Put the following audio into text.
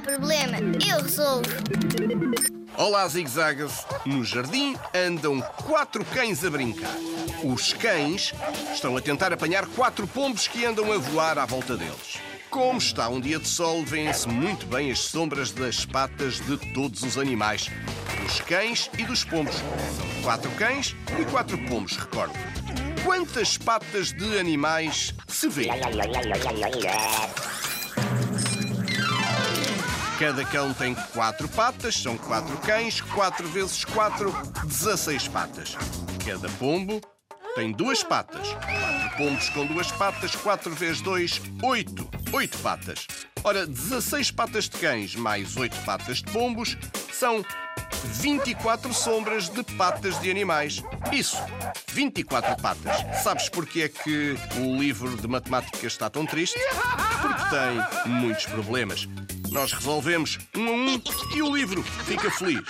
problema, eu resolvo. Olá, zigzagas! No jardim andam quatro cães a brincar. Os cães estão a tentar apanhar quatro pombos que andam a voar à volta deles. Como está um dia de sol, vêem-se muito bem as sombras das patas de todos os animais, dos cães e dos pombos. São quatro cães e quatro pombos, recordo. Quantas patas de animais se vê? Cada cão tem quatro patas, são quatro cães, quatro vezes quatro, 16 patas. Cada pombo tem duas patas. Quatro pombos com duas patas, quatro vezes dois, oito. Oito patas. Ora, 16 patas de cães mais oito patas de pombos são 24 sombras de patas de animais. Isso, 24 patas. Sabes porque é que o livro de matemática está tão triste? Porque tem muitos problemas. Nós resolvemos um a um e o livro fica feliz.